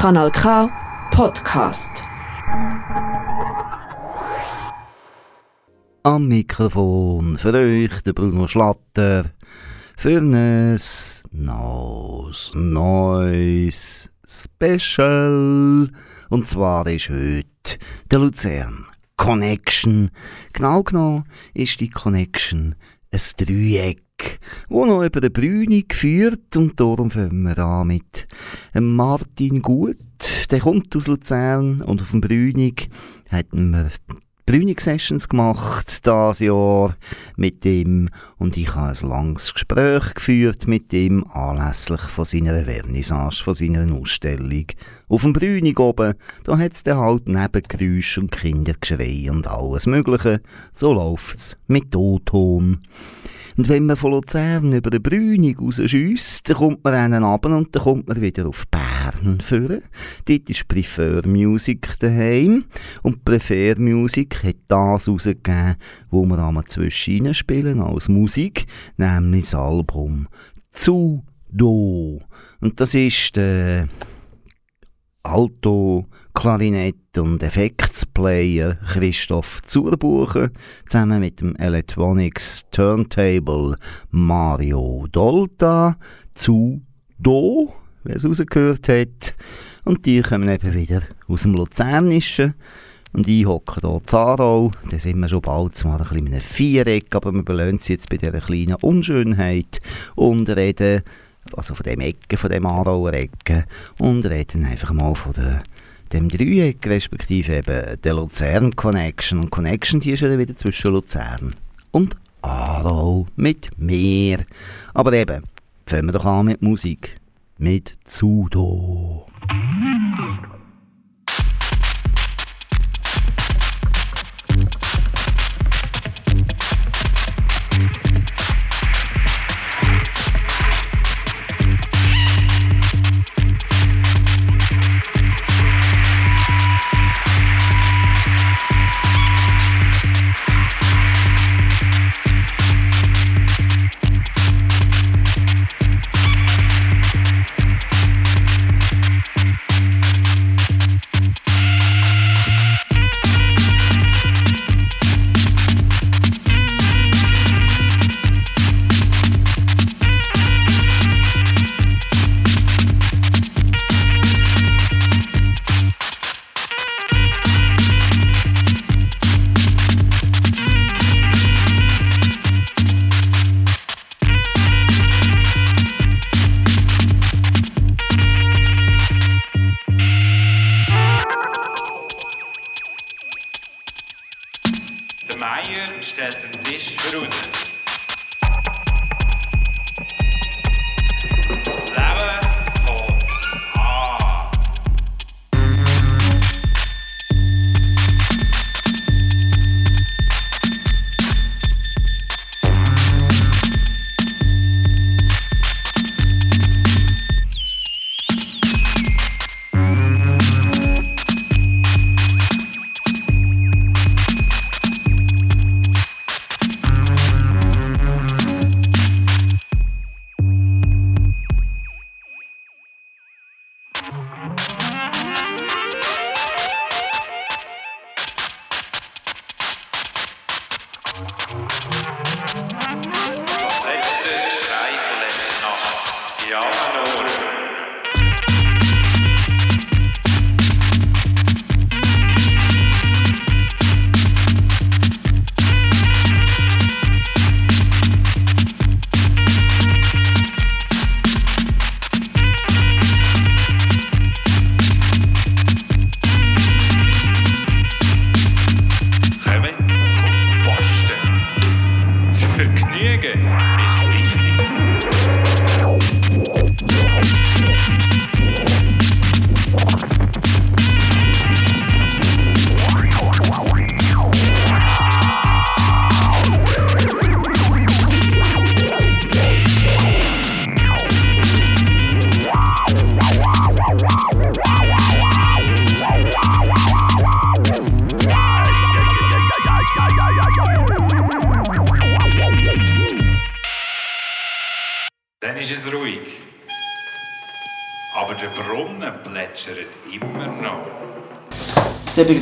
Kanal K Podcast. Am Mikrofon für euch der Bruno Schlatter für ein neues, neues Special. Und zwar ist heute der Luzern Connection. Genau genommen ist die Connection ein Dreieck, wo noch über den Brünig führt und darum fangen wir an mit Martin Gut. Der kommt aus Luzern und auf dem Brünig hatten wir Brünig-Sessions gemacht das Jahr mit ihm und ich habe ein langes Gespräch geführt mit ihm anlässlich von seiner Vernissage, von seiner Ausstellung. Auf dem Brünig oben, da hat es dann halt Nebengeräusche und Kindergeschrei und alles mögliche. So läuft es mit O-Ton. Und wenn man von Luzern über den Brünig rausschiesst, dann kommt man einen runter und dann kommt man wieder auf Bern führen. Dort ist Prefer Music daheim. Und Prefer Music hat das rausgegeben, wo wir einmal zwischen spielen als Musik, nämlich das Album «Zu Do». Und das ist der Alto, Klarinett und Effektsplayer Christoph Zurbuchen zusammen mit dem Electronics Turntable Mario Dolta zu Do, wer es rausgehört hat. Und die kommen eben wieder aus dem Luzernischen. Und ich hocke hier in Zarau. Da sind wir schon bald zwar ein bisschen in einem Viereck, aber wir belohnen sie jetzt bei dieser kleinen Unschönheit und reden also von dem Ecke, von dem Aarauer Ecke und reden einfach mal von der, dem Dreieck, respektive eben der Luzern Connection. Und Connection, die ist ja wieder zwischen Luzern und Aarau mit Meer. Aber eben, fangen wir doch an mit Musik. Mit Zudo. y'all. Know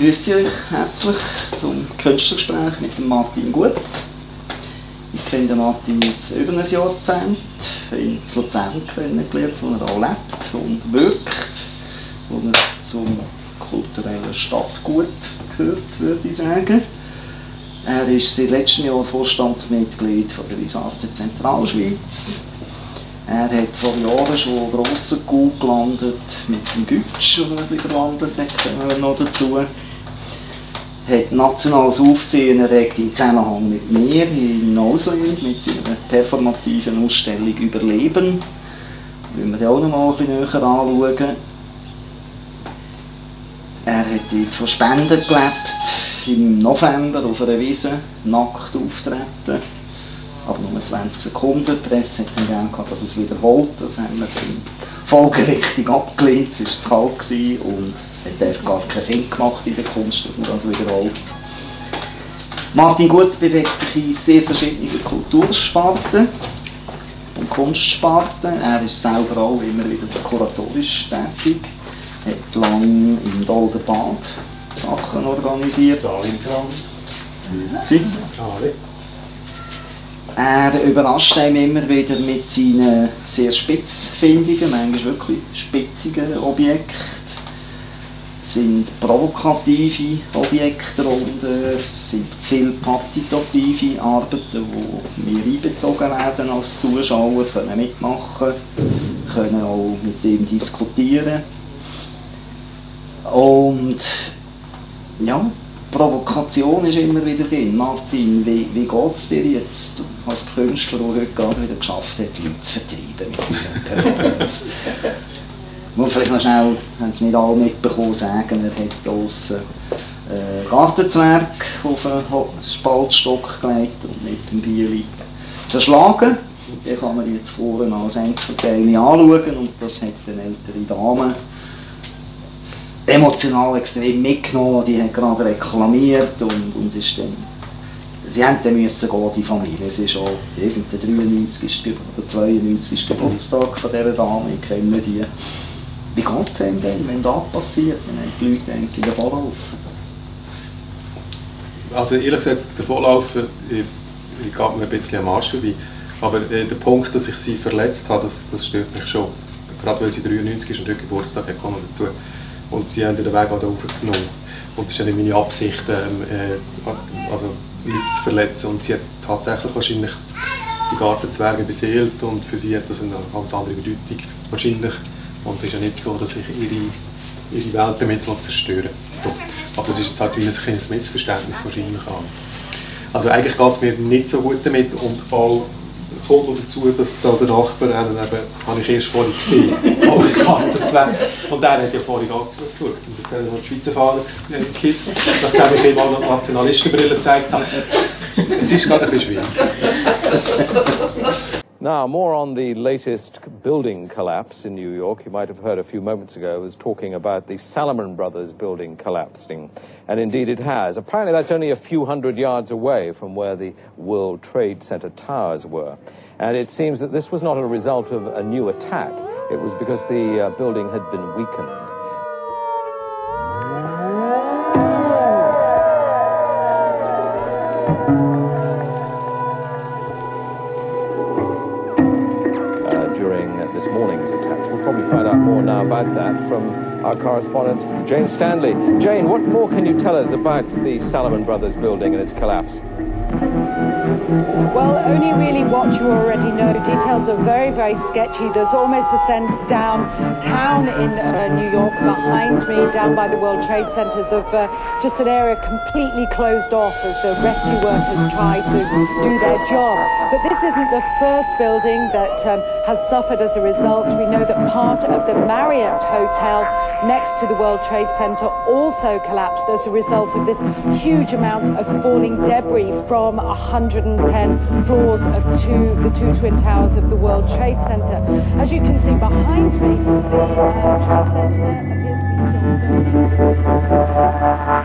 begrüße euch herzlich zum Künstlergespräch mit Martin Gut. Ich kenne Martin jetzt über ein Jahrzehnt in Luzern kennengelernt, wo er auch lebt und wirkt, wo er zum kulturellen Stadtgut gehört, würde ich sagen. Er ist seit letztem Jahr Vorstandsmitglied von der Visarte Zentralschweiz. Er hat vor Jahren schon grossen Coup gelandet mit dem Gütsch, den er verwandelt hat, noch dazu. Hat nationales Aufsehen erregt im Zusammenhang mit mir in Ausland, mit seiner performativen Ausstellung Überleben. Das wollen wir auch noch mal ein näher anschauen. Er hat dort von Spenden gelebt, im November auf einer Wiese, nackt auftreten. Aber nur 20 Sekunden. Die Presse hat dann gerne gehabt, dass es wiederholt. Das haben wir folgerichtig abgelehnt. Es war zu kalt gewesen und hat einfach gar keinen Sinn gemacht in der Kunst, dass man das wiederholt. Martin Gut bewegt sich in sehr verschiedenen Kultursparten und Kunstsparten. Er ist selber auch immer wieder kuratorisch tätig hat lange im Dolderbad Sachen organisiert. Sie. Er überrascht einem immer wieder mit seinen sehr spitzfindigen, manchmal wirklich spitzigen Objekten. Es sind provokative Objekte darunter, es sind viel partitative Arbeiten, wo wir einbezogen werden als Zuschauer, können mitmachen, können auch mit ihm diskutieren. Und ja, Provokation ist immer wieder drin. Martin, wie, wie geht es dir jetzt als Künstler, der heute gerade wieder geschafft hat, Leute zu vertreiben mit dieser Performance? Muss vielleicht noch schnell, haben es nicht alle mitbekommen, sagen, er hat draussen äh, Gartenzwerg auf einen Spaltstock gelegt und mit dem Bieli zerschlagen. Den kann man jetzt vorne als Endverteilung anschauen und das hat eine ältere Dame emotional extrem mitgenommen, die haben gerade reklamiert und, und ist dann, sie haben dann müssen gehen, die Familie. Es ist auch irgendein 93. oder 92. Geburtstag von dieser Dame, ich kenne die. Wie geht es einem denn, wenn das passiert, wenn die Leute eigentlich davonlaufen? Also ehrlich gesagt, der Vorlauf ich, ich geht mir ein bisschen am Arsch vorbei. Aber äh, der Punkt, dass ich sie verletzt habe, das, das stört mich schon. Gerade weil sie 93 ist und Geburtstag hat, kommen dazu. Und sie haben den Weg auch aufgenommen. Und es ist nicht meine Absicht, ähm, äh, also Leute zu verletzen. Und sie hat tatsächlich wahrscheinlich die Gartenzwerge beseelt und für sie hat das eine ganz andere Bedeutung wahrscheinlich. Und es ist ja nicht so, dass ich ihre, ihre Welt damit zerstören so. Aber das ist jetzt halt wie ein Missverständnis wahrscheinlich an. Also eigentlich geht es mir nicht so gut damit und auch es kommt noch dazu, dass da der Nachbar, eben, habe ich erst vorhin gesehen, alle Kartenzweig. Und der hat ja vorhin auch zugeschaut. Und jetzt hat er noch die Schweizer Fahne gekisst, nachdem ich ihm auch noch Nationalistenbrille gezeigt habe. Es ist gerade ein bisschen schwierig. Now, more on the latest building collapse in New York. You might have heard a few moments ago, I was talking about the Salomon Brothers building collapsing. And indeed it has. Apparently, that's only a few hundred yards away from where the World Trade Center towers were. And it seems that this was not a result of a new attack, it was because the uh, building had been weakened. From our correspondent, Jane Stanley. Jane, what more can you tell us about the Salomon Brothers building and its collapse? Well, only really what you already know. Details are very, very sketchy. There's almost a sense downtown in uh, New York behind me, down by the World Trade Centers, of uh, just an area completely closed off as the rescue workers try to do their job. But this isn't the first building that um, has suffered as a result. We know that part of the Marriott Hotel next to the World Trade Center also collapsed as a result of this huge amount of falling debris from 110 floors of two, the two twin towers of the World Trade Center. As you can see behind me, the World Trade Center appears to be still burning.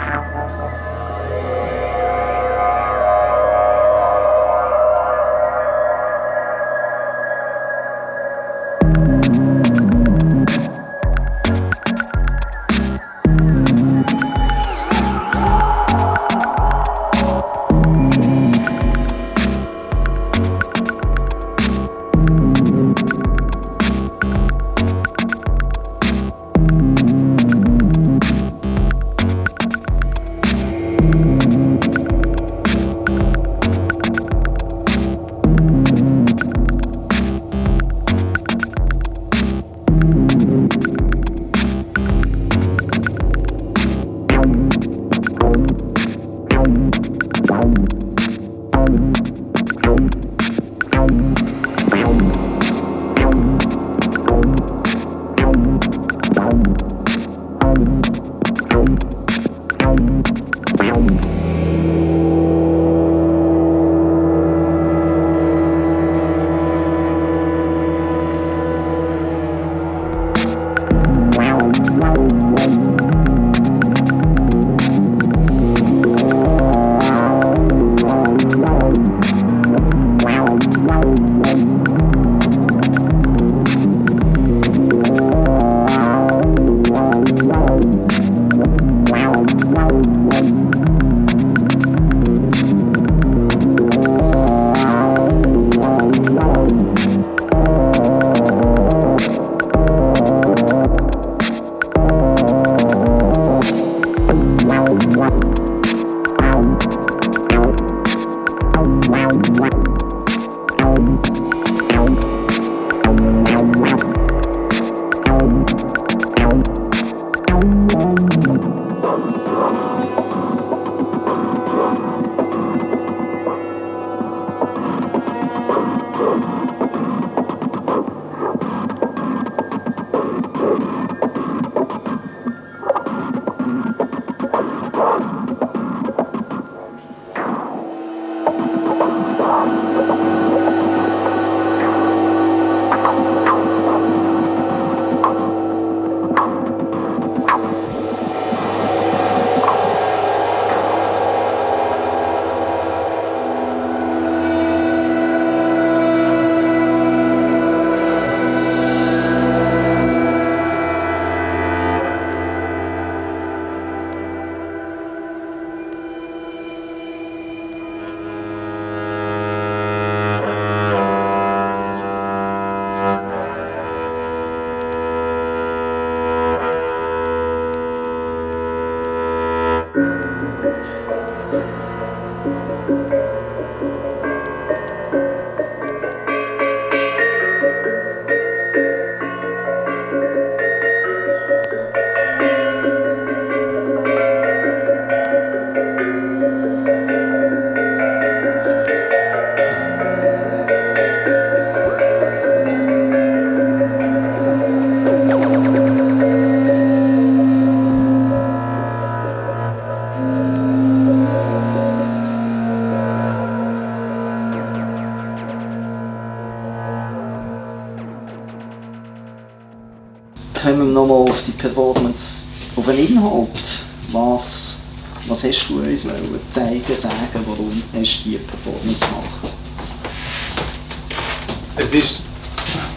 Es ist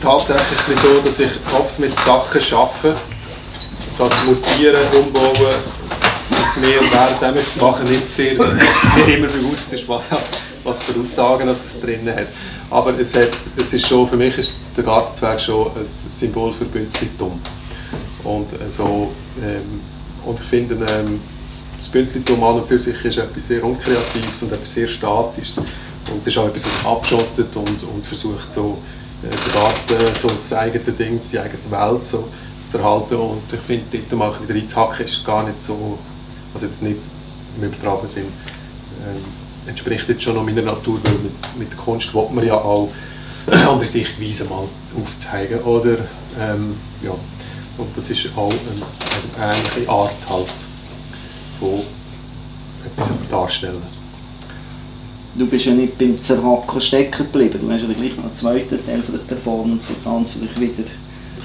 tatsächlich so, dass ich oft mit Sachen arbeite, das Mutieren, Umbauen, das mir während ich es mache, nicht, sehr, nicht immer bewusst ist, was, was für Aussagen es drin hat. Aber es, hat, es ist schon, für mich ist der Gartenzwerg schon ein Symbol für Bünzlitum. Und, äh, so, ähm, und ich finde, ähm, das Bünzlitum an und für sich ist etwas sehr Unkreatives und etwas sehr Statisches. Und es ist auch etwas, was abschottet und, und versucht, so, äh, den Garten, so das eigene Ding, die eigene Welt so, zu erhalten. Und ich finde, dort mal wieder reinzuhacken ist gar nicht so, also jetzt nicht im übertragenen Sinn, ähm, entspricht jetzt schon noch meiner Natur, weil mit, mit der Kunst will man ja auch andere Sichtweisen mal aufzeigen, oder? Ähm, ja. Und das ist auch eine, eine ähnliche Art halt, von etwas darstellen. Du bist ja nicht beim Zerhacken stecken geblieben, du hast ja gleich noch einen zweiten Teil von der Performance, der dann für sich wieder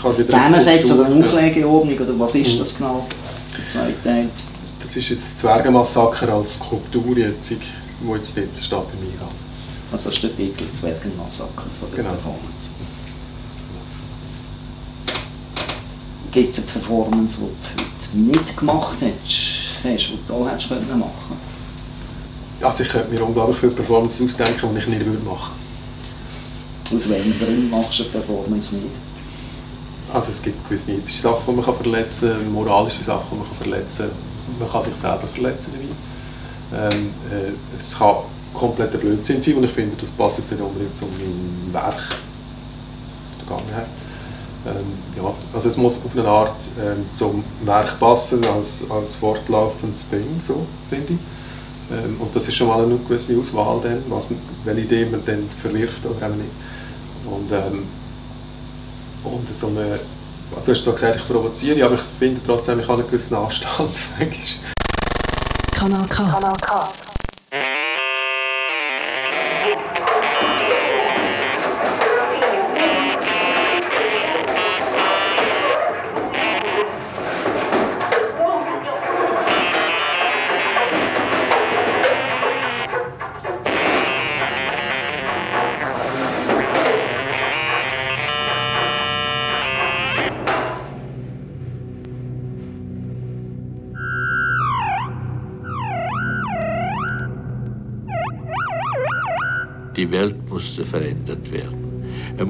eine Zusammensetzung oder eine Auslegeordnung, oder was ist mhm. das genau, der zweite Teil? Das ist ein Zwergenmassaker als Skulptur jetzt wo jetzt dort steht bei mir. Also das ist der Titel Zwergenmassaker von der genau. Performance. Gibt es eine Performance, die du heute nicht gemacht hast, hast die du auch hättest machen können? Also ich könnte mir unglaublich viele Performances ausdenken, die ich nicht machen würde. Aus welchem Grund machst du eine Performance nicht? Also es gibt gewisse ethische Sachen, die man verletzen kann, moralische Sachen, die man verletzen kann. Man kann sich selber verletzen dabei. Ähm, äh, es kann kompletter Blödsinn sein und ich finde, das passt jetzt nicht unbedingt zu meinem Werk Vergangenheit. Ähm, ja, also es muss auf eine Art ähm, zum Werk passen, als, als fortlaufendes Ding, so, finde ich. Ähm, und das ist schon mal eine gewisse Auswahl, dann, was, welche Idee man dann verwirft oder eben nicht. Und, ähm, und so eine, du hast so gesagt, ich provoziere, aber ich finde trotzdem, ich habe einen gewissen Anstand. Kanal K. Kanal K.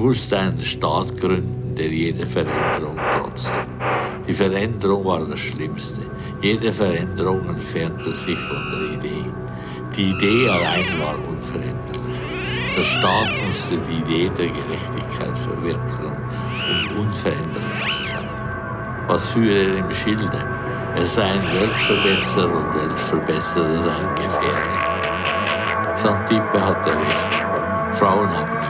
musste einen Staat gründen, der jede Veränderung trotzte. Die Veränderung war das Schlimmste. Jede Veränderung entfernte sich von der Idee. Die Idee allein war unveränderlich. Der Staat musste die Idee der Gerechtigkeit verwirklichen, um unveränderlich zu sein. Was führe er im Schilde? Er sei ein Weltverbesserer und Weltverbesserer seien gefährlich. Santippe hatte recht. Frauen haben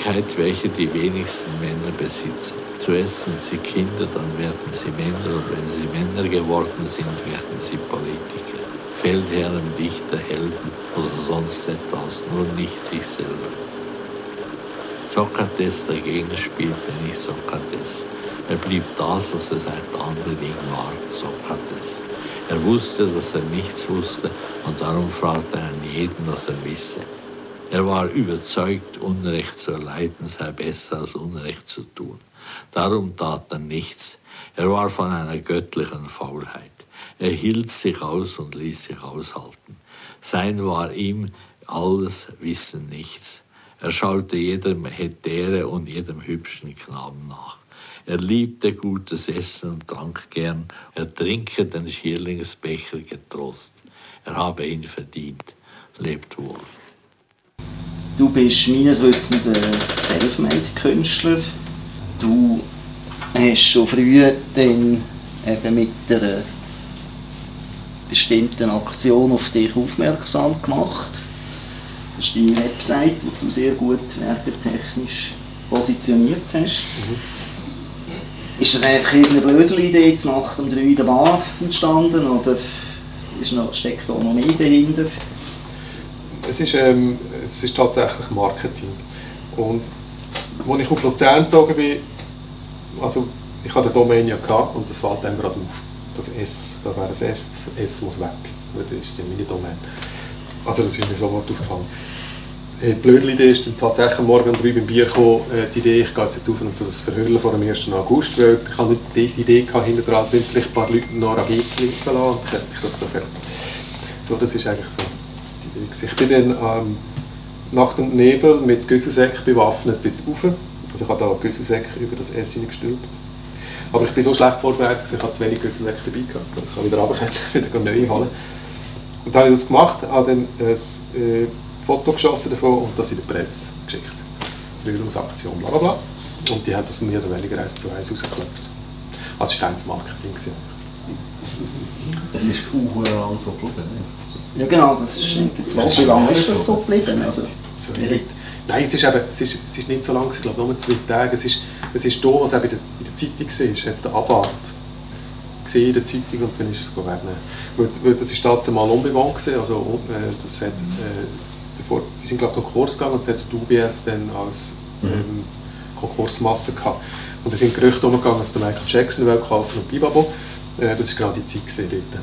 Fähigkeit, welche die wenigsten Männer besitzen. Zuerst sind sie Kinder, dann werden sie Männer und wenn sie Männer geworden sind, werden sie Politiker. Feldherren, Dichter, Helden oder sonst etwas, nur nicht sich selber. Sokrates dagegen spielte nicht Sokrates. Er blieb das, was er seit Anbeginn war, Sokrates. Er wusste, dass er nichts wusste und darum fragte er an jeden, was er wisse. Er war überzeugt, Unrecht zu erleiden sei besser als Unrecht zu tun. Darum tat er nichts. Er war von einer göttlichen Faulheit. Er hielt sich aus und ließ sich aushalten. Sein war ihm alles Wissen nichts. Er schaute jedem Hetäre und jedem hübschen Knaben nach. Er liebte gutes Essen und trank gern. Er trinke den Schierlingsbecher getrost. Er habe ihn verdient. Lebt wohl. Du bist meines Wissens ein Selfmade-Künstler. Du hast schon früh dann eben mit einer bestimmten Aktion auf dich aufmerksam gemacht. Das ist deine Website, die du sehr gut werbetechnisch positioniert hast. Ist das einfach irgendeine blöde Idee jetzt nach dem 3 in der Bar entstanden oder ist noch, steckt da noch mehr dahinter? Es ist, ähm, es ist tatsächlich Marketing. Und als ich auf Luzern gezogen bin, also ich hatte Domain gehabt und das fällt einem gerade auf. Das S, da wäre das S, das S muss weg. Das ist ja meine Domain. Also das ist mir sofort aufgefallen. Die blöde Idee ist tatsächlich morgen um drei beim Bier gekommen, äh, die Idee, ich gehe jetzt auf und das verhören vor dem 1. August, weil ich habe nicht die, Idee gehabt, hinter dran, vielleicht ein paar Leute noch Rabit liefern lassen und dann hätte ich das so fertig. So, das ist eigentlich so. Ich bin dann ähm, Nacht und Nebel mit Güsselsäck bewaffnet dort rauf. Also ich habe da Güsselsäck über das S hineingestülpt. Aber ich bin so schlecht vorbereitet, dass ich habe zu wenig Güsselsäcke dabei gehabt. Also ich habe wieder runterkommen, wieder neu holen. Und dann habe ich das gemacht, habe dann ein äh, Foto geschossen davon und das in die Presse geschickt. Rührungsaktion, bla bla bla. Und die hat das mir oder weniger eins zu eins rausgeklopft. Also es war reines Marketing. Das ist auch lang so geblieben. Ja genau, das ist die Frage, wie lange ist das so geblieben? Also, So, Nein, es ist, eben, es, ist, es ist nicht so lange, gewesen, ich glaube nur zwei Tage. Es ist, es ist da, was eben in der, in der Zeitung war, jetzt der Abwart gesehen in der Zeitung und dann ist es geworden. Weil, weil das ist damals mal unbewohnt gewesen, also äh, das hat, äh, davor, die sind glaube ich Konkurs gegangen und dann hat das UBS dann als ähm, Konkursmasse gehabt. Und da sind Gerüchte umgegangen, dass der Michael Jackson will kaufen und Bibabo. Äh, das war gerade die Zeit gewesen dort.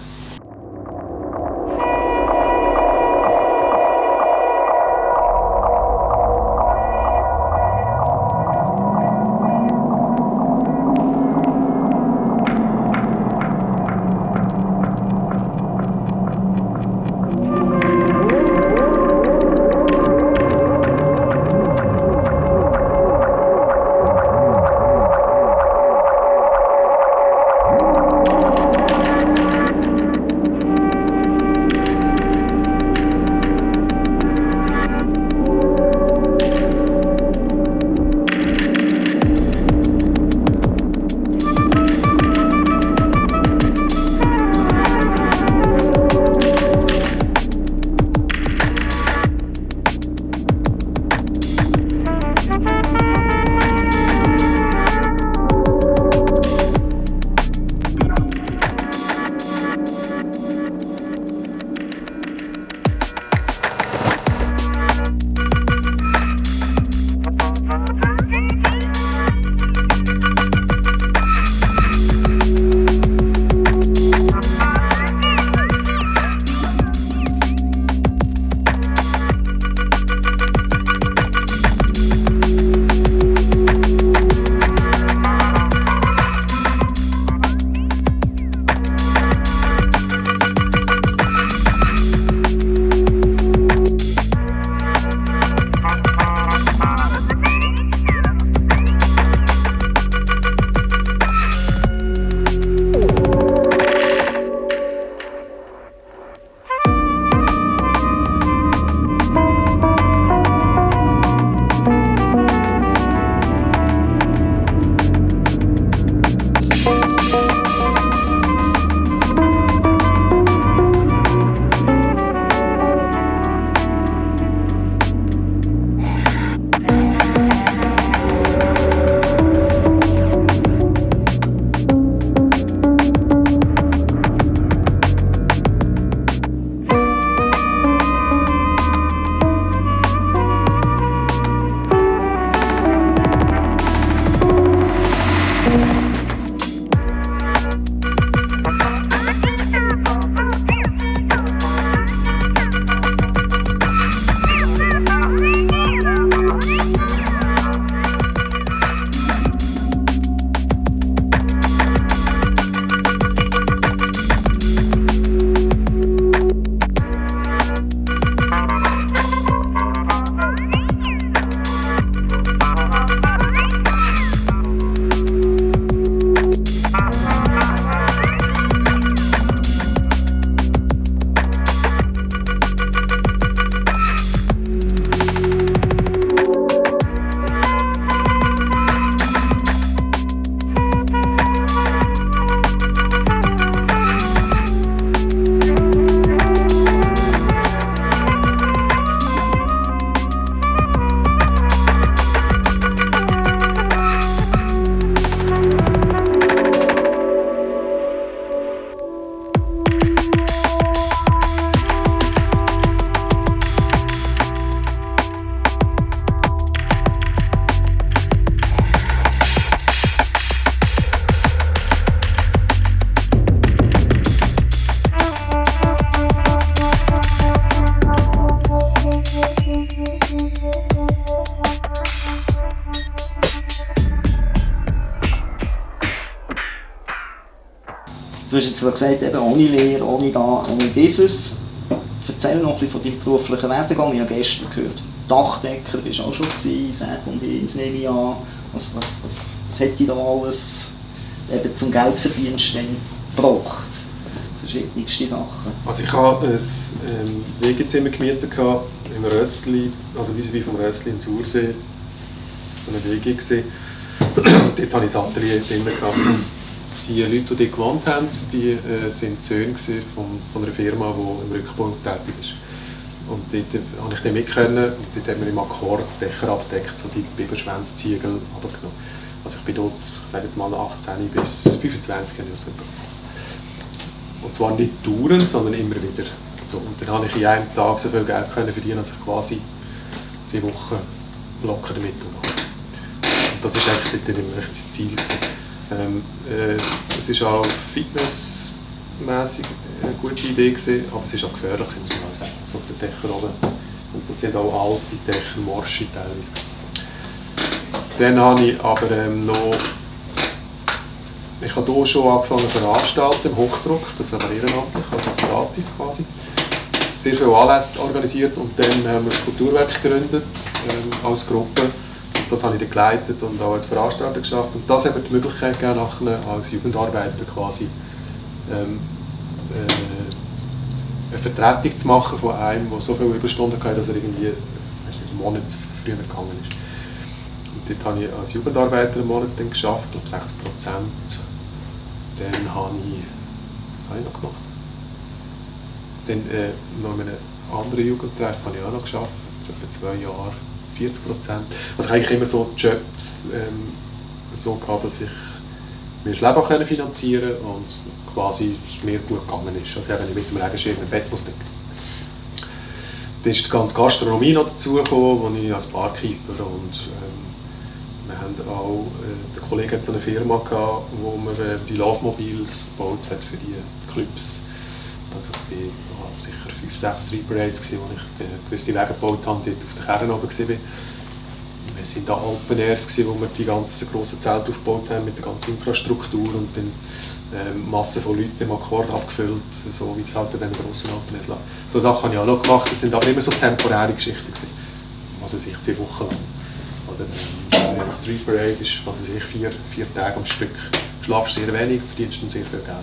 Du hast jetzt gesagt, eben ohne Lehre, ohne da, ohne dieses. Erzähl noch bisschen von deinem beruflichen Werdegang. Ich habe gestern gehört, Dachdecker bist auch schon gewesen, Säge und Ins nehme ich an. Was, was, was, was hätte ich da alles eben zum Geldverdienst gebracht? Verschiedenste Sachen. Also ich habe ein ähm, Wegezimmer gemietet im Rössli, also wie vom Rössli in Sursee. Das war so eine. Gewesen. dort hatte ich ein Atelier drin. Die Leute, die dort gewohnt haben, die äh, Söhne von, von einer Firma, die im Rückbau tätig ist. Und dort habe ich dann mitgekommen und dort haben wir im Akkord Dächer abgedeckt, so die Biberschwänzziegel runtergenommen. Also ich bin dort, ich sage jetzt mal 18 bis 25 Jahre Und zwar nicht dauernd, sondern immer wieder. So, und dann habe ich in einem Tag so viel Geld können verdienen, dass ich quasi zehn Wochen locker damit umgehe. Und das war eigentlich dort immer das Ziel. Ähm, äh, es war auch fitnessmäßig eine gute Idee, gewesen, aber es war auch gefährlich, muss man sagen. So auf den Dächern oben. Und das sind auch alte Dächer, morsche teilweise. Dann habe ich aber ähm, noch ich habe hier schon angefangen veranstalten, im Hochdruck, das ist aber ehrenamtlich, also gratis quasi. Sehr viele Anlässe organisiert und dann haben wir das Kulturwerk gegründet ähm, als Gruppe. Das habe ich dann geleitet und auch als Veranstalter geschafft. Und das hat mir die Möglichkeit gegeben, nachher als Jugendarbeiter quasi ähm, äh, eine Vertretung zu machen von einem, der so viele Überstunden hatte, dass er irgendwie einen Monat früher gegangen ist. Und dort habe ich als Jugendarbeiter einen Monat dann geschafft, ich glaube 60 Prozent dann habe ich, was habe ich noch gemacht? Dann äh, noch in einem anderen Jugendtreff habe ich auch noch geschafft, etwa zwei Jahre, 40 Prozent. Also ich habe eigentlich immer so Jobs ähm, so gehabt, dass ich mir das Leben können finanzieren und quasi mir gut gegangen ist. Also eben mit dem Regenschirm im Bett muss liegen. Dann ist die ganze Gastronomie noch dazugekommen, wo ich als Barkeeper und ähm, wir haben auch, äh, der Kollege hat so eine Firma gehabt, wo man äh, die Love Mobiles gebaut hat für die Clubs. Also ich war sicher fünf, sechs Street Parades, wo ich gewisse Wege gebaut habe, dort auf der Kerne oben war. Wir sind da Open Airs, wo wir die ganzen grossen Zelte aufgebaut haben mit der ganzen Infrastruktur und dann ähm, Massen von Leuten im Akkord abgefüllt, so wie es halt in den grossen Open Airs So Sachen habe ich auch noch gemacht, das sind aber immer so temporäre Geschichten gewesen. Also sich zwei Wochen lang. Oder, ähm, Street Parade ist, was weiß ich, vier, vier Tage am Stück. Du schlafst sehr wenig, verdienst dann sehr viel Geld.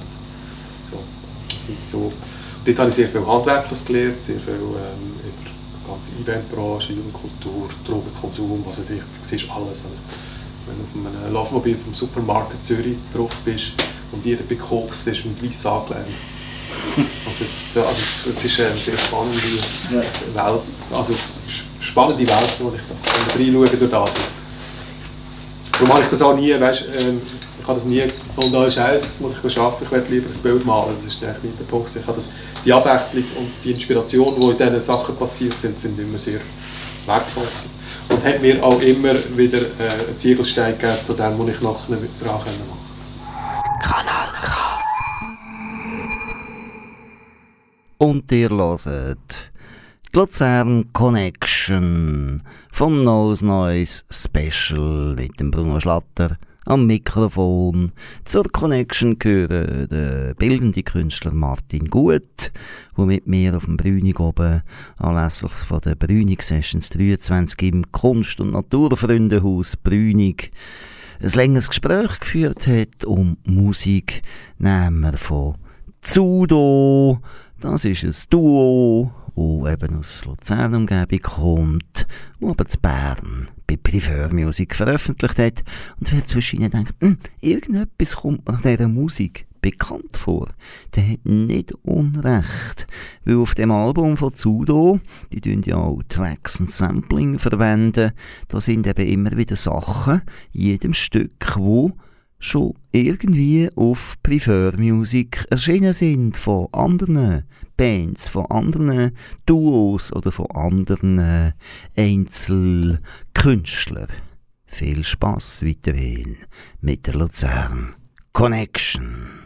So, so. Dort habe ich sehr viel Handwerkliches gelernt, sehr viel ähm, über die ganze Eventbranche, Jugendkultur, Drogenkonsum, was weiß ich, du siehst alles. Wenn du auf einem Laufmobil vom Supermarkt Zürich drauf bist und jeder bekokst ist mit weiss angelehnt. also, es ist eine sehr spannende Welt, also spannende Welt, wo ich da reinschaue durch das. Darum habe ich das auch nie, weißt, ähm, ich habe das nie gefunden, oh, Scheiße, jetzt muss ich arbeiten, ich werde lieber ein Bild malen. Das ist eigentlich nicht der Punkt. Ich habe das, die Abwechslung und die Inspiration, die in diesen Sachen passiert sind, sind immer sehr wertvoll. Und hat mir auch immer wieder äh, einen Ziegelstein gegeben zu dem, was ich nachher dran machen konnte. Kanal K. Und ihr hört die Luzern Connection vom Nose Noise Special mit dem Bruno Schlatter am Mikrofon. Zur Connection gehören der bildende Künstler Martin Gut, der mit mir auf dem Brünig oben anlässlich von der Brünig Sessions 23 im Kunst- und Naturfreundehaus Brünig ein längeres Gespräch geführt hat um Musik, nehmen von Zudo, das ist ein Duo, wo eben aus Luzern-Umgebung kommt, aber zu Bern bei Privair Music veröffentlicht hat. Und wer zwischen ihnen denkt, hm, irgendetwas kommt nach dieser Musik bekannt vor, der hat nicht Unrecht. Weil auf dem Album von Zudo, die tun ja auch Tracks und Sampling verwenden, da sind eben immer wieder Sachen, jedem Stück, wo schon irgendwie auf Prefer Music erschienen sind von anderen Bands, von anderen Duos oder von anderen Einzelkünstlern. Viel Spaß weiterhin mit der Luzern Connection.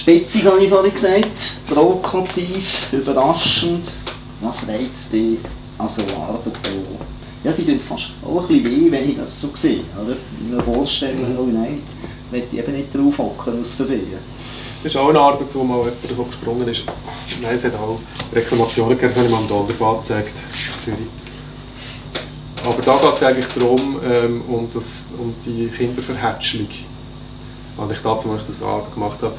Spitzig habe ich vorhin gesagt, provokativ, überraschend. Was reizt dich an so Arbeit auch? Ja, die tun fast auch ein bisschen weh, wenn ich das so sehe. Oder? Eine Vorstellung, oh nein, möchte ich eben nicht drauf hocken, aus Versehen. Das ist auch eine Arbeit, wo mal jemand davon gesprungen ist. Nein, es hat auch Reklamationen gegeben, das habe ich mal am Dolderbad gezeigt, in Zürich. Aber da geht es eigentlich darum, ähm, um, das, um die Kinderverhätschelung. Als ich dazu, als ich das Arbeit gemacht habe,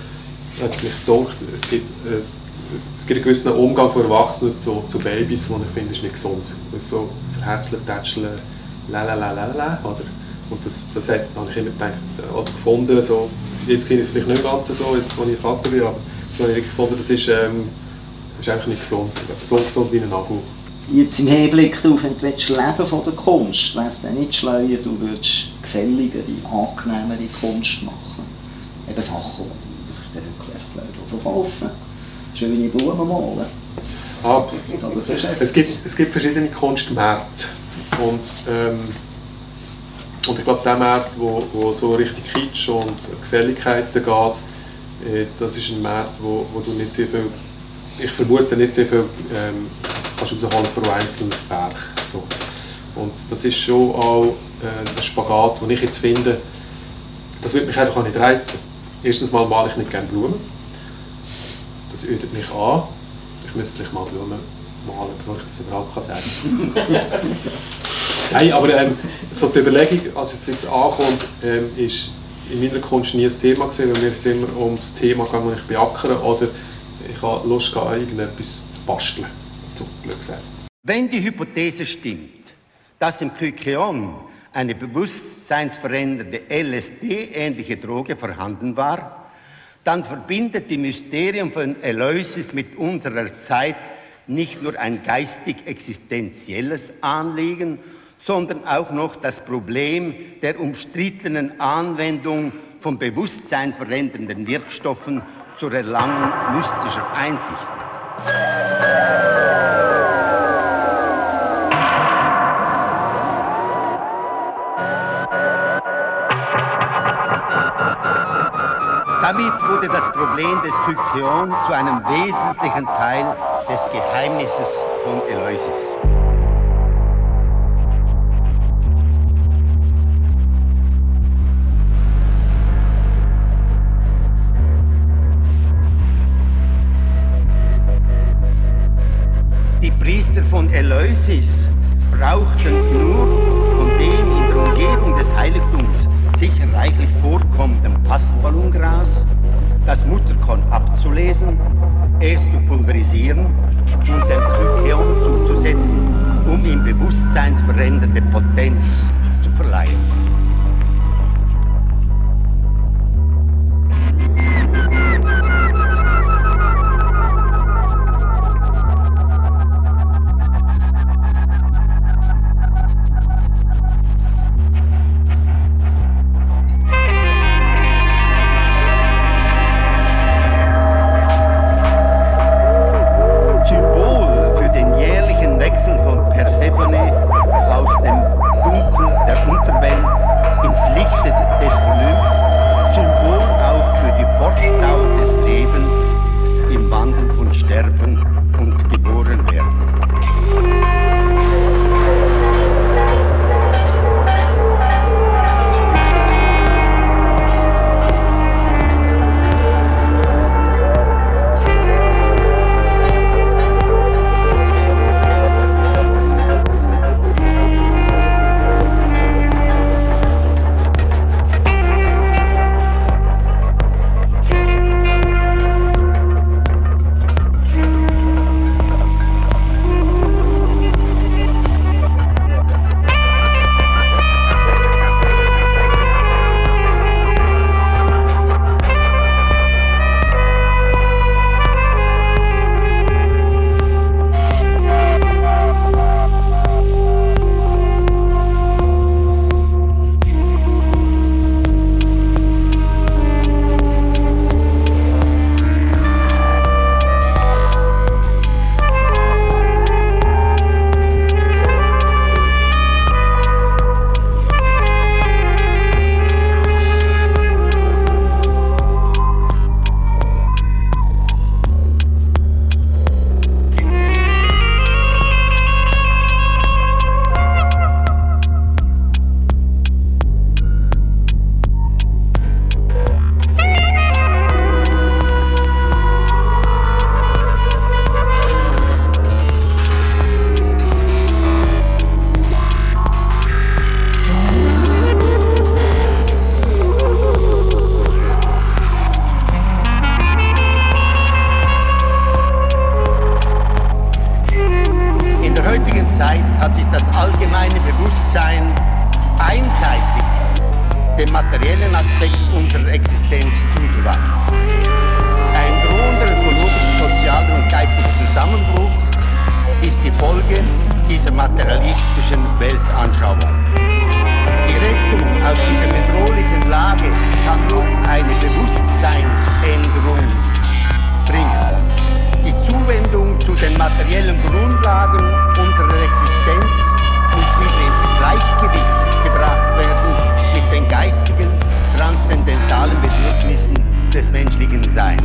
hat es mich gedacht, es gibt, es, es gibt einen gewissen Umgang von Erwachsenen zu, zu Babys, den ich finde, ist nicht gesund. Das so verhätscheln, tätscheln, lalalala, oder? Und das, das hat, habe ich immer gedacht, oder gefunden, so, jetzt sehe ich es vielleicht nicht ganz so, jetzt, als ich Vater bin, aber so habe ich gefunden, das ist, ähm, das ist eigentlich nicht gesund. So gesund wie ein Nagel. Jetzt im Hinblick darauf, wenn du leben von der Kunst, wäre es dann nicht schleuer, du würdest gefälligere, angenehmere Kunst machen. Eben Sachen, die sich dann wirklich einfach verkaufen Schöne Blumen malen. Ah, es, gibt, es gibt verschiedene Kunstmärkte. Und, ähm, und ich glaube, der Markt, wo, wo so richtig Kitsch und Gefälligkeiten geht, äh, das ist ein Markt, wo, wo du nicht sehr viel, ich vermute, nicht sehr viel ähm, kannst rausholen pro einzelnes Werk. So. Und das ist schon auch äh, ein Spagat, den ich jetzt finde, das würde mich einfach auch nicht reizen. Erstens mal male ich nicht gerne Blumen. Das ödet mich an. Ich müsste vielleicht mal Blumen malen, bevor ich das überhaupt kann sagen Nein, aber ähm, so die Überlegung, als es jetzt ankommt, ähm, ist in meiner Kunst nie ein Thema gewesen, weil mir ist immer um das Thema gegangen, ich beackere oder ich habe Lust gehabt, irgendetwas zu basteln. Blöd gesagt. Wenn die Hypothese stimmt, dass im Kykeon eine bewusstseinsverändernde LSD-ähnliche Droge vorhanden war, dann verbindet die Mysterium von Eleusis mit unserer Zeit nicht nur ein geistig-existenzielles Anliegen, sondern auch noch das Problem der umstrittenen Anwendung von bewusstseinverändernden Wirkstoffen zur Erlangung mystischer Einsicht. Damit wurde das Problem des Kykeon zu einem wesentlichen Teil des Geheimnisses von Eleusis. Die Priester von Eleusis brauchten nur von dem in der Umgebung des Heiligtums sicher reichlich vorkommenden Passballongras das Mutterkorn abzulesen, es zu pulverisieren und dem Kykeon zuzusetzen, um ihm bewusstseinsverändernde Potenz zu verleihen. das allgemeine Bewusstsein einseitig dem materiellen Aspekt unserer Existenz zugewandt. Ein drohender ökologisch-sozialer und geistiger Zusammenbruch ist die Folge dieser materialistischen Weltanschauung. Die Rettung aus dieser bedrohlichen Lage kann nur eine Bewusstseinsänderung bringen. Die Zuwendung zu den materiellen Grundlagen Gleichgewicht gebracht werden mit den geistigen, transzendentalen Bedürfnissen des menschlichen Seins.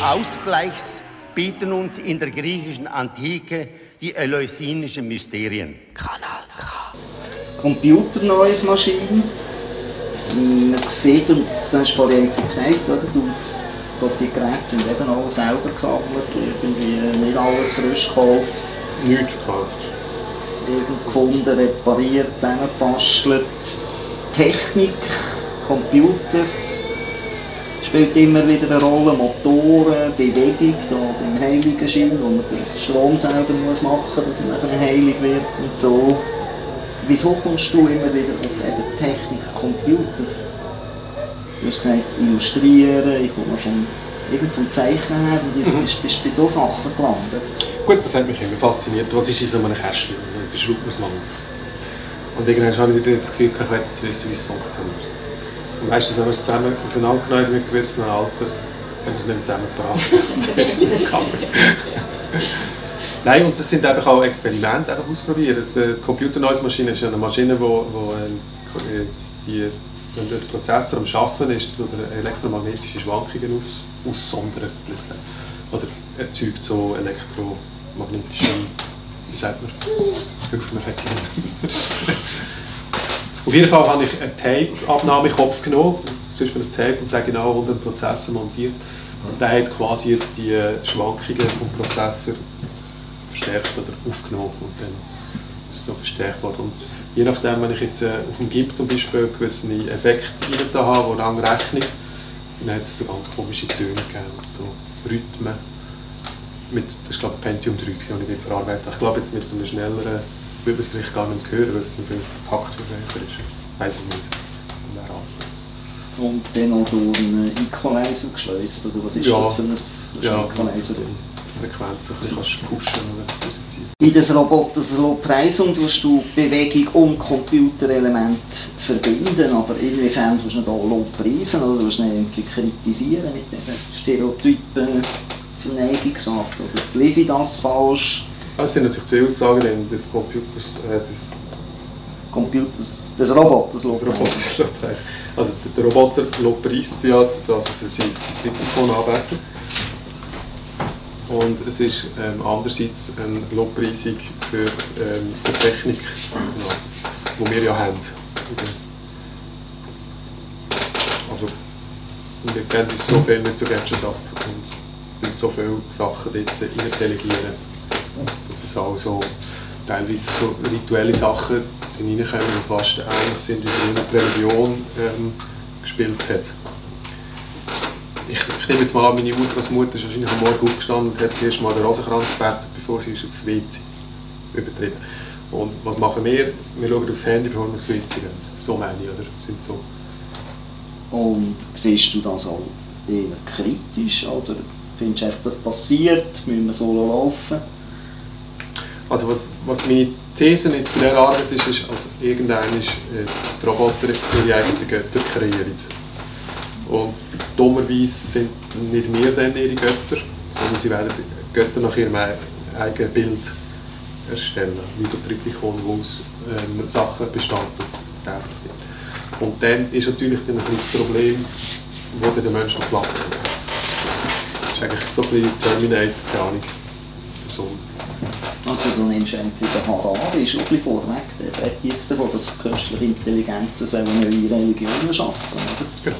Ausgleichs bieten uns in der griechischen Antike die eleusinischen Mysterien. Kanal K. Computerneues Maschinen. Man sieht, und das hast du vorhin gesagt, oder? Du, die Geräte sind eben alle selber gesammelt, irgendwie nicht alles frisch gekauft, Nichts gekauft. irgend gefunden, repariert, zusammengebastelt. Technik, Computer spielt immer wieder eine Rolle, Motoren, Bewegung, da beim Heiligen Schein, wo man den Strom selber muss machen muss, dass er nachher heilig wird und so. Wieso kommst du immer wieder auf eben Technik, Computer? Du hast gesagt, illustrieren, ich komme von, irgend vom Zeichnen her und jetzt Mhm. bist bist du bei so Sachen gelandet. Gut, das hat mich immer fasziniert. Was ist in so einem Kästchen? Dann schraubt man es lang. Und irgendwann habe ich wieder das Gefühl, ich möchte jetzt wissen, wie es funktioniert. Und meistens haben wir es zusammen auseinandergenommen mit gewissen Alter, haben wir es nicht mehr zusammengebracht. das ist es nicht gegangen. Nein, und das sind einfach auch Experimente einfach ausprobieren. Die Computer Noise Maschine ist ja eine Maschine, wo, wo äh, die, wenn der Prozessor am Arbeiten ist, tut er elektromagnetische Schwankungen aus, gesagt. Oder erzeugt so elektromagnetische, wie sagt man, hilf mir. Auf jeden Fall habe ich einen Tape-Abnahmekopf genommen, das ist für ein Tape und der genau unter dem Prozessor montiert. Und der hat quasi jetzt die Schwankungen vom Prozessor verstärkt oder aufgenommen und dann ist es so verstärkt worden. Und je nachdem, wenn ich jetzt äh, auf dem GIMP zum Beispiel gewisse Effekte da habe, die lang rechnet, dann hat es so ganz komische Töne gegeben, so Rhythmen. Mit, das war glaube ich Pentium 3, gewesen, das ich dort verarbeitet habe. Ich glaube jetzt mit einem schnelleren würde man es vielleicht gar nicht hören, weil es dann vielleicht Taktvergleicher ist. Ich weiß es nicht. Und wer anzunehmen. Und dann noch durch einen Equalizer geschleust, oder was ist Ja. das für ein, ist Ja, ein Equalizer? Frequenz ein bisschen pushen oder rausziehen. In das Roboters Lobpreisung tust du Bewegung und Computerelement verbinden, aber inwiefern tust du da Lobpreisen oder tust du irgendwie kritisieren mit diesen Stereotypen, Verneigungsart? Oder lese ich das falsch? Also, es sind natürlich zwei Aussagen drin, des Computers, äh, des Computers, des Roboters Lobpreis. Also der, Roboter lobpreist ja, dass er sein, Mikrofon anbietet. Und es ist ähm, andererseits eine Lobpreisung für, ähm, für Technik, die wir ja haben. Also, wir kennen uns so viel mit so Gadgets ab und so viele Sachen dort rein delegieren. Das ist auch so teilweise so rituelle Sachen die reinkommen, die fast ähnlich sind, wie die Religion ähm, gespielt hat. Ich, ich nehme jetzt mal an, meine Urgroßmutter ist wahrscheinlich am Morgen aufgestanden und hat zuerst mal den Rosenkranz gebetet, bevor sie ist aufs WC. übertrieben. Und was machen wir? Wir schauen aufs Handy, bevor wir ins WC gehen. So meine ich, oder? Das sind so. Und siehst du das auch eher kritisch oder findest du einfach, das passiert, müssen wir so laufen? Also was, was meine These in dieser Arbeit ist, ist, dass irgendwann ist, äh, die Roboter ihre eigenen Götter kreieren. Und dummerweise sind nicht wir dann ihre Götter, sondern sie werden Götter nach ihrem eigenen Bild erstellen, wie das Triptychon, wo aus ähm, Sachen bestand, das selber sind. Und dann ist natürlich dann ein das Problem, wo dann der Mensch noch Platz hat. Das ist eigentlich so ein bisschen Terminator, keine Ahnung. Also du nimmst entweder Harari, ist ein bisschen vorweg, der sagt jetzt davon, dass künstliche Intelligenzen sollen neue Religionen schaffen, oder? Genau.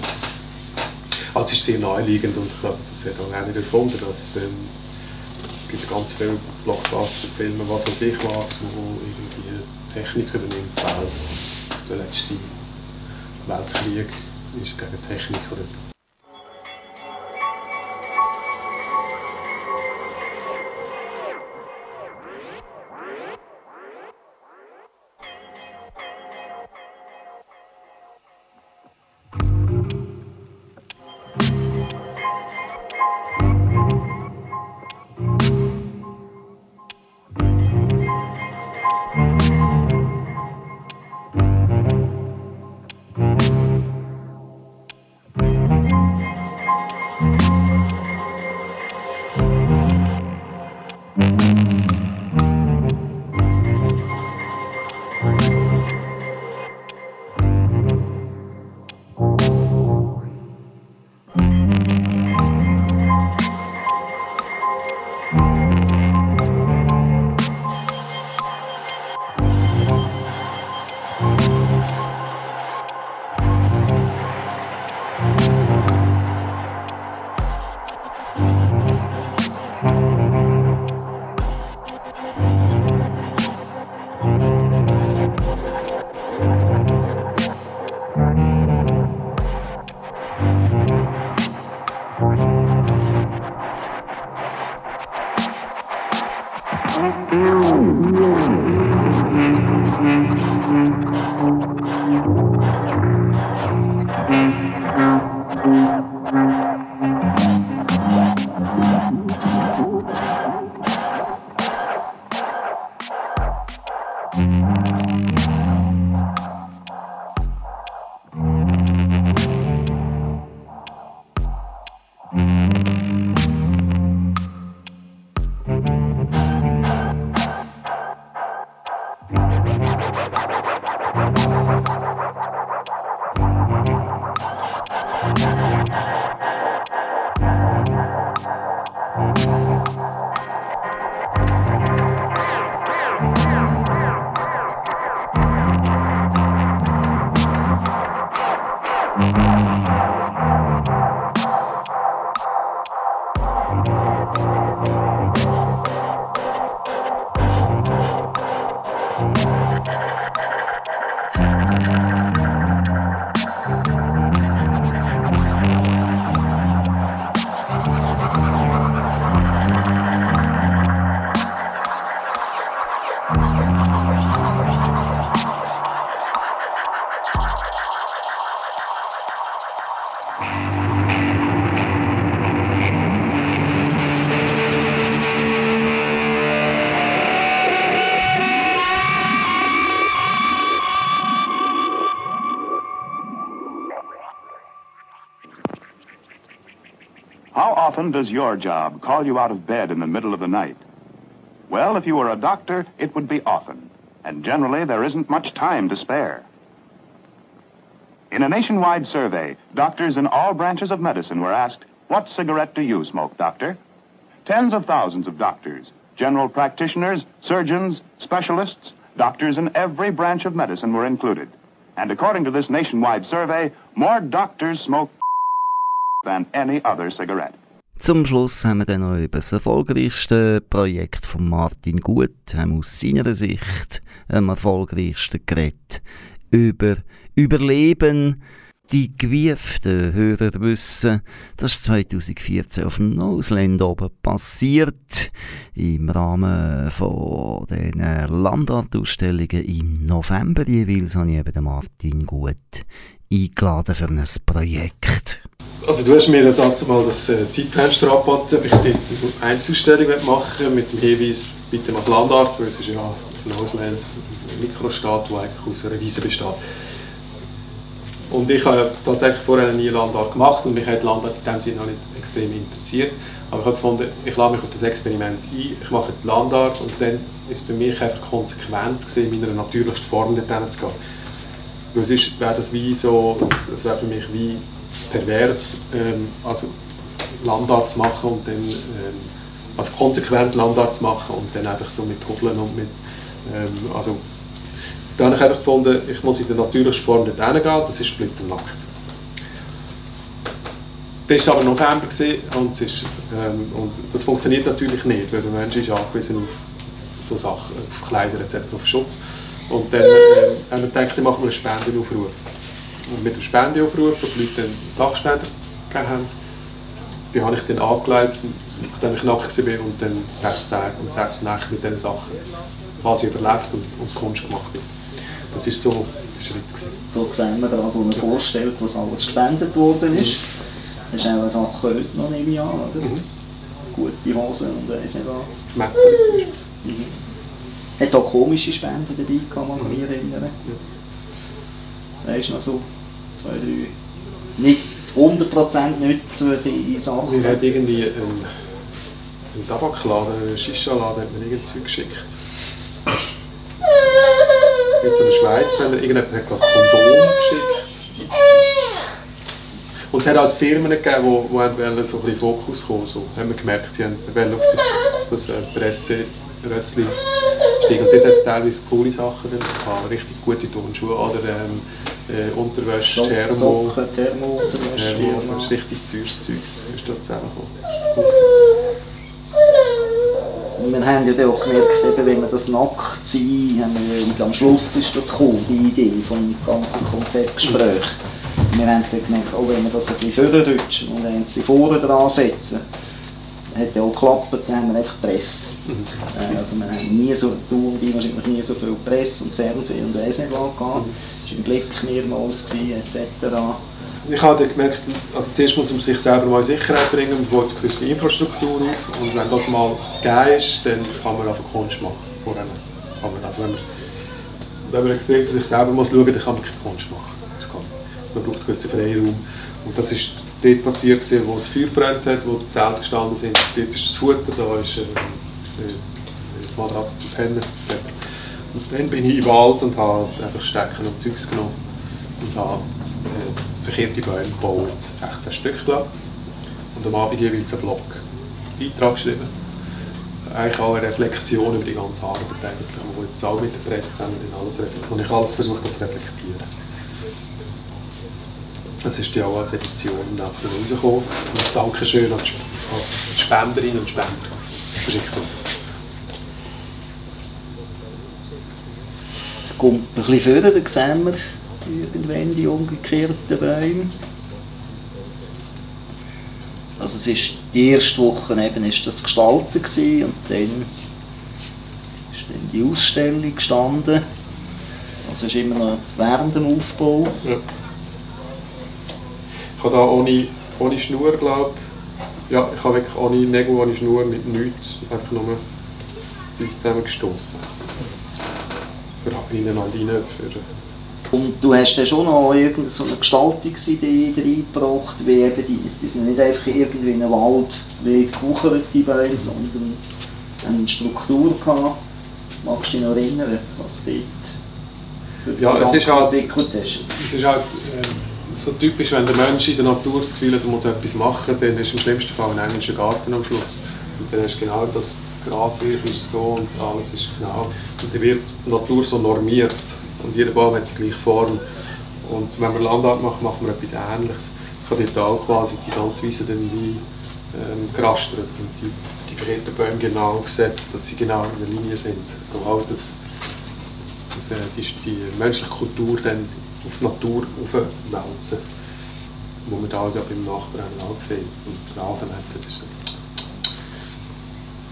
Also es ist sehr naheliegend und ich glaube, das hat auch nicht erfunden, dass ähm, es gibt ganz viele Blockbuster-Filme, was weiß ich was, wo irgendwie Technik übernimmt, weil der letzte Weltkrieg ist gegen Technik oder often does your job call you out of bed in the middle of the night? Well, if you were a doctor, it would be often. And generally, there isn't much time to spare. In a nationwide survey, doctors in all branches of medicine were asked, What cigarette do you smoke, doctor? Tens of thousands of doctors, general practitioners, surgeons, specialists, doctors in every branch of medicine were included. And according to this nationwide survey, more doctors smoke than any other cigarette. Zum Schluss haben wir dann noch über das erfolgreichste Projekt von Martin Gut, haben aus seiner Sicht am erfolgreichsten geredet. Über Überleben. die gewieften Hörer wissen, das ist 2014 auf dem Noseland oben passiert. Im Rahmen von den Landartausstellungen im November jeweils habe ich eben Martin Gut eingeladen für ein Projekt. Also du hast mir dazu mal das äh, Zeitfenster angeboten, ob ich dort eine Einzelausstellung machen mit dem Hinweis, bitte mach Landart, weil es ist ja auf Noseland ein Mikrostaat, der eigentlich aus einer Wiese besteht. Und ich habe tatsächlich vorher nie Landart gemacht und mich hat Landart in dem Sinne noch nicht extrem interessiert. Aber ich habe gefunden, ich lade mich auf das Experiment ein, ich mache jetzt Landart und dann ist für mich einfach konsequent gewesen, in meiner natürlichsten Form dorthin zu gehen. Weil sonst wäre das wie so, es wäre für mich wie pervers, ähm, also Landart machen und dann, ähm, also konsequent Landart machen und dann einfach so mit Hudeln und mit, ähm, also da habe ich einfach gefunden, ich muss in der natürlichsten Form nicht hingehen, das ist nackt. Das war aber November und, ist, ähm, und das funktioniert natürlich nicht, weil der Mensch ist angewiesen auf so Sachen, auf Kleider etc., auf Schutz. Und dann äh, haben wir gedacht, dann machen wir einen Spendenaufruf. Und mit dem Spendenaufruf, wo die Leute dann Sachspenden gegeben haben, die habe ich dann angelegt, nachdem ich nackt war und dann sechs Tage und sechs Nächte mit diesen Sachen quasi überlebt und, und Kunst gemacht habe. Das war so der Schritt. Gewesen. So sehen wir gerade, wo man vorstellt, was alles gespendet worden ist. Das ist auch eine Sache heute noch, nehme ich an, oder? Mhm. Gute Hosen und weiss nicht was. Das Metteri zum Beispiel. Mhm. Hat auch komische Spenden dabei kann man mich erinnern. Ja. Weißt du noch so zwei, drei, nicht 100% nützliche Sachen. Wir haben irgendwie einen, einen Tabakladen, einen Shisha-Laden, hat mir irgendwie geschickt mit so einem Schweißbrenner. Irgendjemand hat gerade Kondom geschickt. Und es hat halt Firmen gegeben, die, die wollen so ein bisschen Fokus kommen. So haben wir gemerkt, sie wollen auf das, das äh, Presse-Rössli steigen. Und dort hat es teilweise coole Sachen drin gehabt. Richtig gute Turnschuhe oder ähm, äh, Unterwäsche, Thermo. Socken, Thermo, Unterwäsche, Thermo. Das ist richtig teures Zeugs. Ist da zusammengekommen. wir haben ja auch gemerkt, eben, wenn wir das nackt sind, haben wir, am Schluss ist das gekommen, die Idee vom ganzen Konzeptgespräch. Wir haben dann gemerkt, auch wenn wir das ein bisschen vorrutschen und ein bisschen vorne dran setzen, hat auch geklappt, dann haben wir einfach Presse. Mhm. Also wir haben nie so, du und ich wahrscheinlich nie so viel Presse und Fernsehen und weiss nicht was gehabt. Es war im Blick mehrmals etc ich habe gemerkt, also zuerst muss man sich selber mal in Sicherheit bringen und baut gewisse Infrastruktur auf. Und wenn das mal gegeben ist, dann kann man einfach Kunst machen. Vorher also wenn man, wenn man extrem zu sich selber muss schauen muss, dann kann man keine Kunst machen. Man braucht einen gewissen Freiraum. Und das ist dort passiert, wo das Feuer brennt hat, wo die Zelte gestanden sind. Dort ist das Futter, da ist äh, die Matratze zu pennen etc. Und dann bin ich im Wald und habe einfach Stecken und Zeugs genommen und habe äh, verkehrte Bäume gebaut, 16 Stück glaube Und am Abend jeweils einen Blog, Beitrag geschrieben. Eigentlich auch eine Reflexion über die ganze Arbeit, wo jetzt auch mit der Presse zusammen alles, und ich alles versucht habe zu reflektieren. Das ist ja auch als Edition nachher rausgekommen. Und ein Dankeschön an die Spenderinnen und Spender verschickt worden. Kommt ein bisschen vorher, dann sehen wir irgendwann die umgekehrten Bäume. Also es ist die erste Woche eben ist das gestaltet gewesen, und dann ist dann die Ausstellung gestanden. Also es ist immer noch während dem Aufbau. Ja. Ich habe da ohne, ohne Schnur, glaube ja, ich habe wirklich ohne Nägel, ohne Schnur, mit nichts, einfach nur Zeug zusammengestoßen. Für innen und rein, für und du hast dann schon noch irgendeine so eine Gestaltungsidee reingebracht, wie eben die, die sind nicht einfach irgendwie in einem Wald wie gewucherte Bäume, sondern eine Struktur gehabt. Magst du dich noch erinnern, was dort für ja, es ist halt, entwickelt hast? Es ist halt äh, so typisch, wenn der Mensch in der Natur das Gefühl hat, er muss etwas machen, dann ist im schlimmsten Fall ein englischer Garten am Schluss. Und dann du genau das Gras ist so und alles ist genau. Und dann wird die Natur so normiert. Und jeder Baum hat die gleiche Form. Und wenn man Landart macht, macht man etwas Ähnliches. Ich habe auch quasi die ganze Wiese dann wie ähm, gerastert und die, die verkehrten Bäume genau gesetzt, dass sie genau in der Linie sind. So halt, dass, dass äh, die, die menschliche Kultur dann auf die Natur aufwälzen. wo wir da ja beim Nachbarn haben gesehen und die Nase das ist.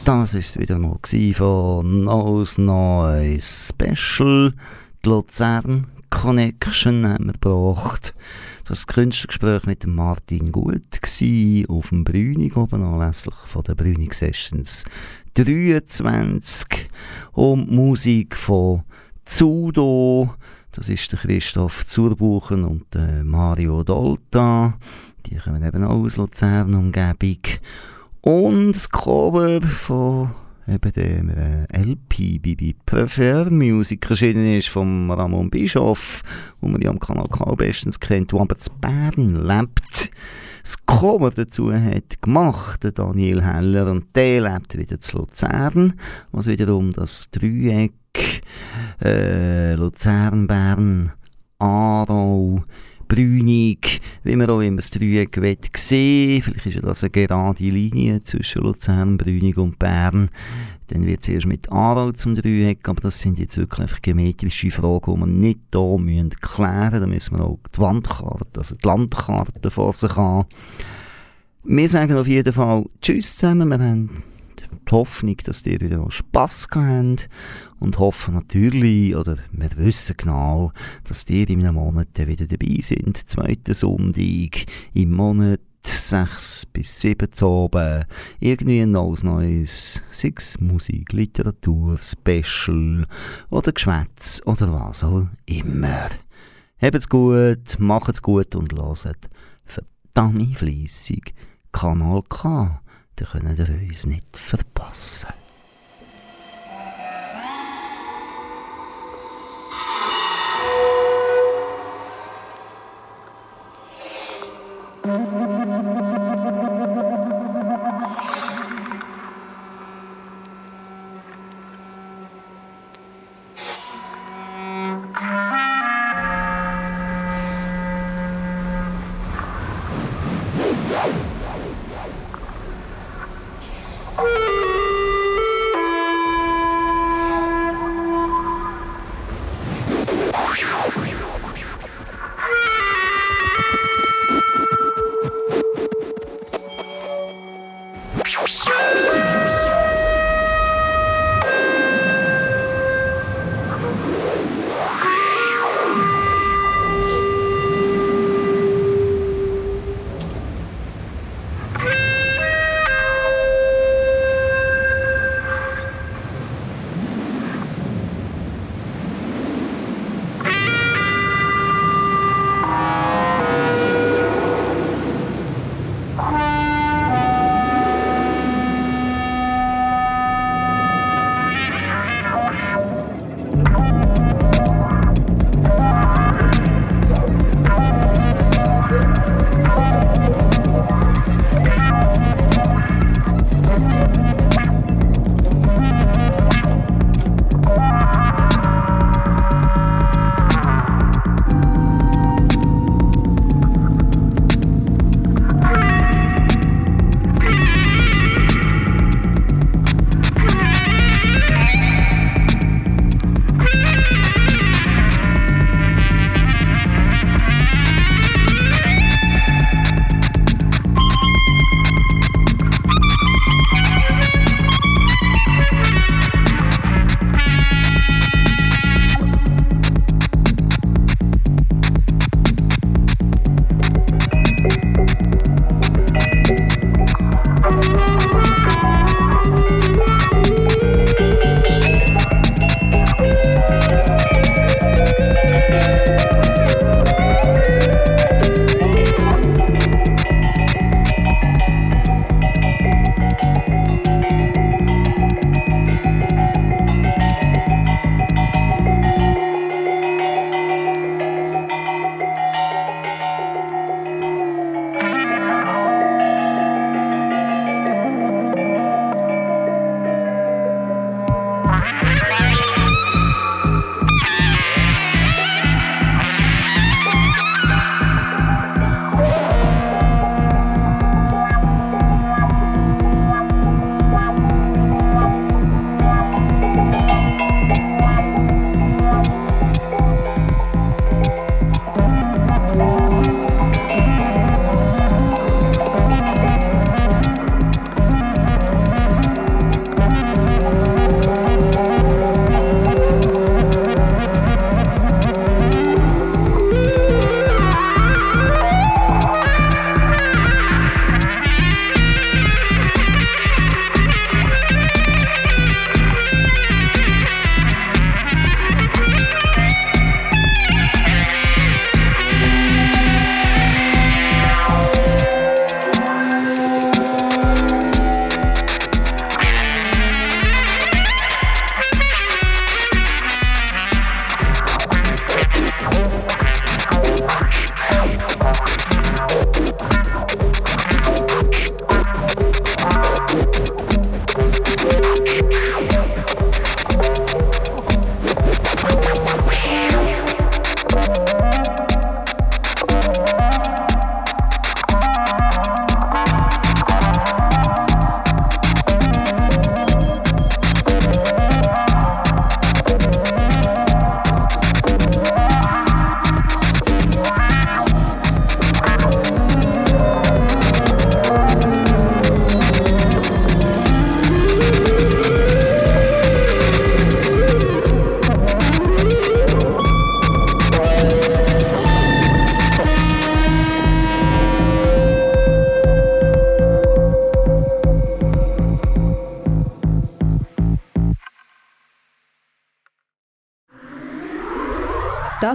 Das war es wieder mal von Nose Noise Special. Die Luzern Connection haben wir gebracht. Das war das Künstlergespräch mit Martin Gut auf dem Brünig oben anlässlich von der Brünig Sessions 23 und Musik von Zudo. Das ist der Christoph Zurbuchen und der Mario Dolta. Die kommen eben auch aus Luzern Umgebung. Und das Cover von eben dem äh, LP bei Prefer Music erschienen ist von Ramon Bischoff, wo man ja am Kanal K bestens kennt, der aber zu Bern lebt. Das Cover dazu hat gemacht der Daniel Heller und der lebt wieder zu Luzern, was wiederum das Dreieck äh, Luzern, Bern, Aarau, Brünig, wie man auch immer das Dreieck sehen Vielleicht ist ja das eine gerade Linie zwischen Luzern, Brünig und Bern. Dann wird es erst mit Aarau zum Dreieck, aber das sind jetzt wirklich geometrische Fragen, die man nicht hier müssen klären müssen. Da müssen wir auch die Wandkarte, also die Landkarte vor sich haben. Wir sagen auf jeden Fall Tschüss zusammen. Wir haben die Hoffnung, dass ihr wieder Spass habt und hoffen natürlich, oder wir wissen genau, dass die in einem Monat wieder dabei sind. Zweiter Sonntag im Monat 6 bis 7 zu oben. Irgendwie ein neues, neues, sei Musik, Literatur, Special oder Geschwätz oder was auch immer. Habt's gut, macht's gut und hört verdammt fleissig Kanal K. Da könnt ihr uns nicht verpassen.